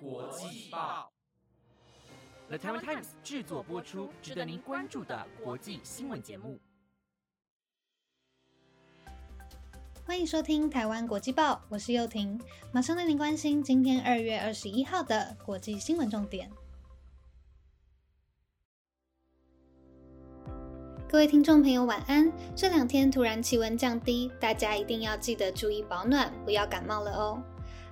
国际报，The Taiwan Times 制作播出，值得您关注的国际新闻节目。欢迎收听台湾国际报，我是幼婷，马上带您关心今天二月二十一号的国际新闻重点。各位听众朋友，晚安！这两天突然气温降低，大家一定要记得注意保暖，不要感冒了哦。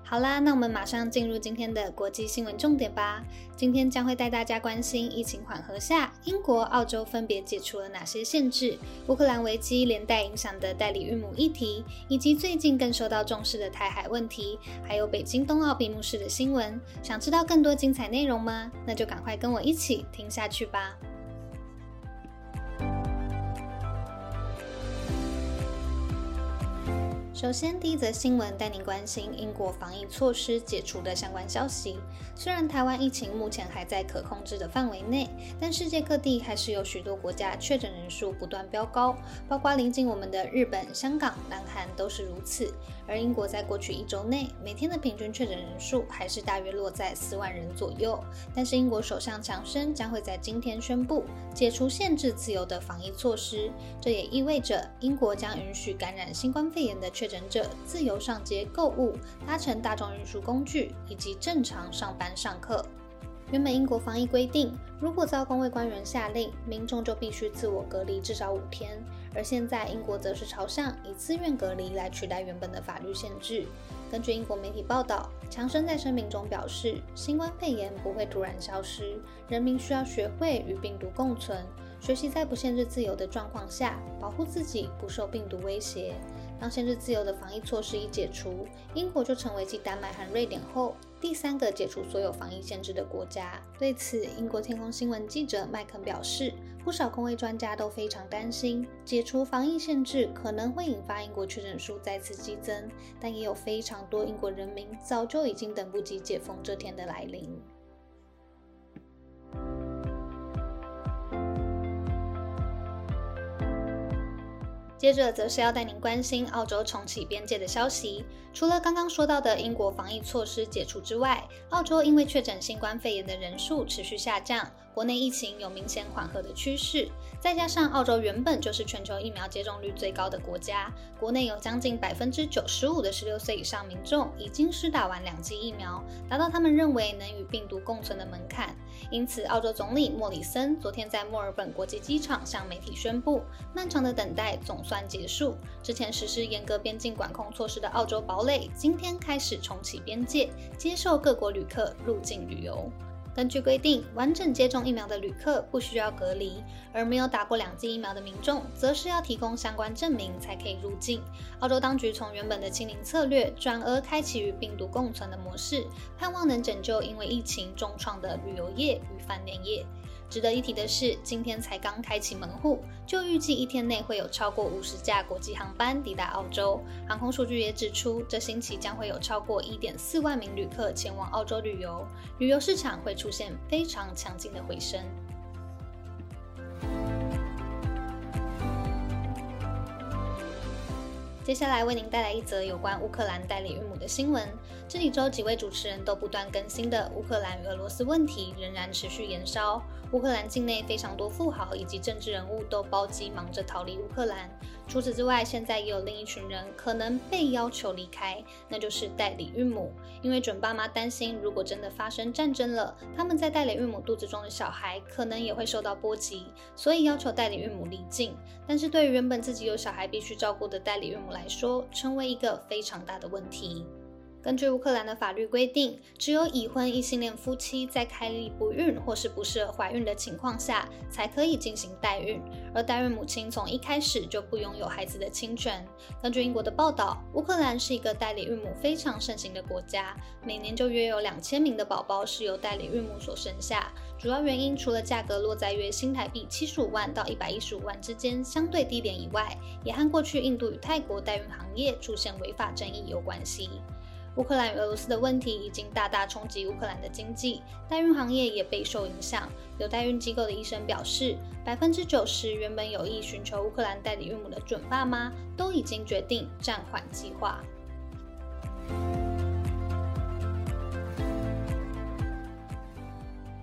好啦，那我们马上进入今天的国际新闻重点吧。今天将会带大家关心疫情缓和下，英国、澳洲分别解除了哪些限制，乌克兰危机连带影响的代理孕母议题，以及最近更受到重视的台海问题，还有北京冬奥闭幕式的新闻。想知道更多精彩内容吗？那就赶快跟我一起听下去吧。首先，第一则新闻带您关心英国防疫措施解除的相关消息。虽然台湾疫情目前还在可控制的范围内，但世界各地还是有许多国家确诊人数不断飙高，包括临近我们的日本、香港、南韩都是如此。而英国在过去一周内每天的平均确诊人数还是大约落在四万人左右。但是英国首相强生将会在今天宣布解除限制自由的防疫措施，这也意味着英国将允许感染新冠肺炎的确者自由上街购物、搭乘大众运输工具以及正常上班上课。原本英国防疫规定，如果遭工位官员下令，民众就必须自我隔离至少五天。而现在英国则是朝向以自愿隔离来取代原本的法律限制。根据英国媒体报道，强生在声明中表示，新冠肺炎不会突然消失，人民需要学会与病毒共存，学习在不限制自由的状况下保护自己不受病毒威胁。当限制自由的防疫措施一解除，英国就成为继丹麦和瑞典后第三个解除所有防疫限制的国家。对此，英国天空新闻记者麦肯表示，不少工位专家都非常担心，解除防疫限制可能会引发英国确诊数再次激增，但也有非常多英国人民早就已经等不及解封这天的来临。接着则是要带您关心澳洲重启边界的消息。除了刚刚说到的英国防疫措施解除之外，澳洲因为确诊新冠肺炎的人数持续下降。国内疫情有明显缓和的趋势，再加上澳洲原本就是全球疫苗接种率最高的国家，国内有将近百分之九十五的十六岁以上民众已经施打完两剂疫苗，达到他们认为能与病毒共存的门槛。因此，澳洲总理莫里森昨天在墨尔本国际机场向媒体宣布，漫长的等待总算结束。之前实施严格边境管控措施的澳洲堡垒今天开始重启边界，接受各国旅客入境旅游。根据规定，完整接种疫苗的旅客不需要隔离，而没有打过两剂疫苗的民众，则是要提供相关证明才可以入境。澳洲当局从原本的清零策略，转而开启与病毒共存的模式，盼望能拯救因为疫情重创的旅游业与饭店业。值得一提的是，今天才刚开启门户，就预计一天内会有超过五十架国际航班抵达澳洲。航空数据也指出，这星期将会有超过一点四万名旅客前往澳洲旅游，旅游市场会出现非常强劲的回升。接下来为您带来一则有关乌克兰代理孕母的新闻。这几周几位主持人都不断更新的乌克兰与俄罗斯问题仍然持续延烧。乌克兰境内非常多富豪以及政治人物都包机忙着逃离乌克兰。除此之外，现在也有另一群人可能被要求离开，那就是代理孕母。因为准爸妈担心，如果真的发生战争了，他们在代理孕母肚子中的小孩可能也会受到波及，所以要求代理孕母离境。但是对于原本自己有小孩必须照顾的代理孕母来说，成为一个非常大的问题。根据乌克兰的法律规定，只有已婚异性恋夫妻在开立不孕或是不适合怀孕的情况下，才可以进行代孕。而代孕母亲从一开始就不拥有孩子的侵权。根据英国的报道，乌克兰是一个代理孕母非常盛行的国家，每年就约有两千名的宝宝是由代理孕母所生下。主要原因除了价格落在约新台币七十五万到一百一十五万之间相对低廉以外，也和过去印度与泰国代孕行业出现违法争议有关系。乌克兰与俄罗斯的问题已经大大冲击乌克兰的经济，代孕行业也备受影响。有代孕机构的医生表示，百分之九十原本有意寻求乌克兰代理孕母的准爸妈都已经决定暂缓计划。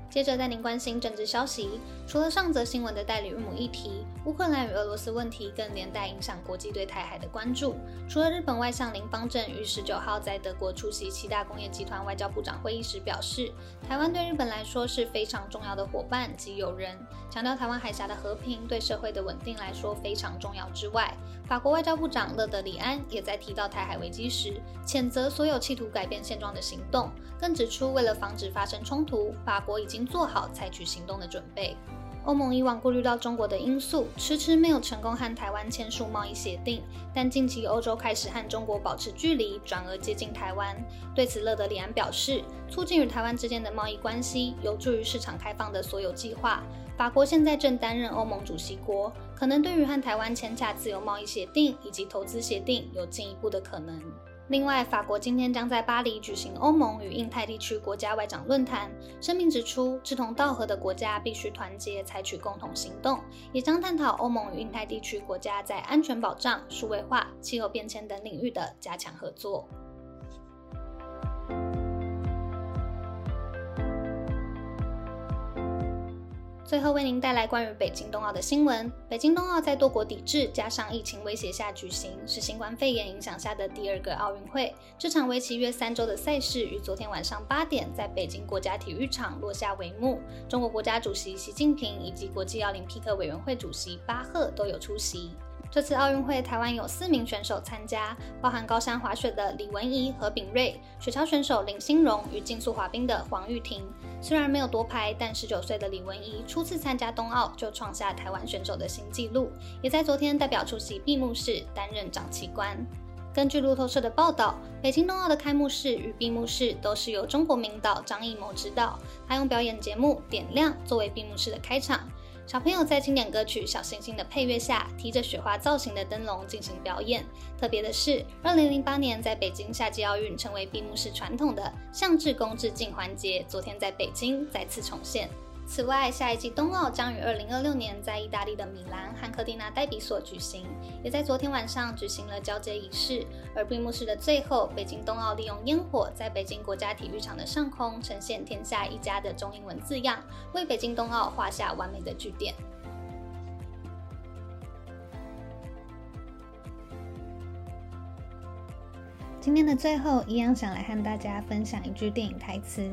接着带您关心政治消息。除了上则新闻的代理日母议题，乌克兰与俄罗斯问题更连带影响国际对台海的关注。除了日本外相林方正于十九号在德国出席七大工业集团外交部长会议时表示，台湾对日本来说是非常重要的伙伴及友人，强调台湾海峡的和平对社会的稳定来说非常重要之外，法国外交部长勒德里安也在提到台海危机时，谴责所有企图改变现状的行动，更指出为了防止发生冲突，法国已经做好采取行动的准备。欧盟以往顾虑到中国的因素，迟迟没有成功和台湾签署贸易协定。但近期欧洲开始和中国保持距离，转而接近台湾。对此，勒德里安表示，促进与台湾之间的贸易关系，有助于市场开放的所有计划。法国现在正担任欧盟主席国，可能对于和台湾签下自由贸易协定以及投资协定有进一步的可能。另外，法国今天将在巴黎举行欧盟与印太地区国家外长论坛，声明指出，志同道合的国家必须团结，采取共同行动，也将探讨欧盟与印太地区国家在安全保障、数位化、气候变迁等领域的加强合作。最后为您带来关于北京冬奥的新闻。北京冬奥在多国抵制加上疫情威胁下举行，是新冠肺炎影响下的第二个奥运会。这场为期约三周的赛事于昨天晚上八点在北京国家体育场落下帷幕。中国国家主席习近平以及国际奥林匹克委员会主席巴赫都有出席。这次奥运会，台湾有四名选手参加，包含高山滑雪的李文怡和炳瑞，雪橇选手林心荣与竞速滑冰的黄玉婷。虽然没有夺牌，但十九岁的李文怡初次参加冬奥就创下台湾选手的新纪录，也在昨天代表出席闭幕式，担任掌旗官。根据路透社的报道，北京冬奥的开幕式与闭幕式都是由中国名导张艺谋执导，他用表演节目《点亮》作为闭幕式的开场。小朋友在经典歌曲《小星星》的配乐下，提着雪花造型的灯笼进行表演。特别的是，2008年在北京夏季奥运成为闭幕式传统的向志公致敬环节，昨天在北京再次重现。此外，下一季冬奥将于二零二六年在意大利的米兰汉科蒂纳代比所举行，也在昨天晚上举行了交接仪式。而闭幕式的最后，北京冬奥利用烟火在北京国家体育场的上空呈现“天下一家”的中英文字样，为北京冬奥画下完美的句点。今天的最后，一样想来和大家分享一句电影台词。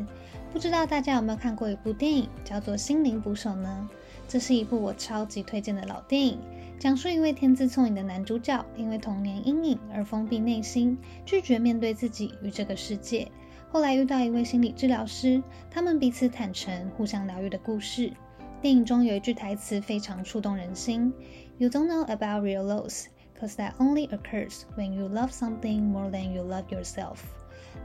不知道大家有没有看过一部电影，叫做《心灵捕手》呢？这是一部我超级推荐的老电影，讲述一位天资聪颖的男主角，因为童年阴影而封闭内心，拒绝面对自己与这个世界。后来遇到一位心理治疗师，他们彼此坦诚，互相疗愈的故事。电影中有一句台词非常触动人心：“You don't know about real loss, cause that only occurs when you love something more than you love yourself。”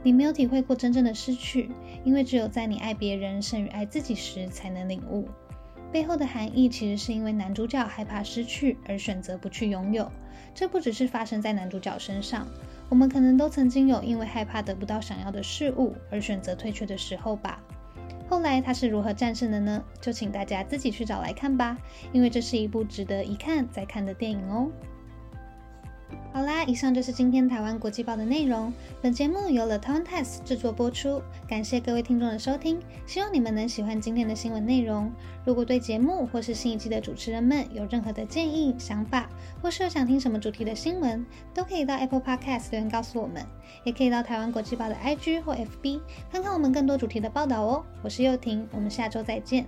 你没有体会过真正的失去，因为只有在你爱别人胜于爱自己时，才能领悟背后的含义。其实是因为男主角害怕失去而选择不去拥有。这不只是发生在男主角身上，我们可能都曾经有因为害怕得不到想要的事物而选择退却的时候吧。后来他是如何战胜的呢？就请大家自己去找来看吧，因为这是一部值得一看再看的电影哦。好啦，以上就是今天台湾国际报的内容。本节目由了 t o n t e s t 制作播出，感谢各位听众的收听，希望你们能喜欢今天的新闻内容。如果对节目或是新一季的主持人们有任何的建议、想法，或是有想听什么主题的新闻，都可以到 Apple Podcast 留言告诉我们，也可以到台湾国际报的 IG 或 FB 看看我们更多主题的报道哦。我是幼婷，我们下周再见。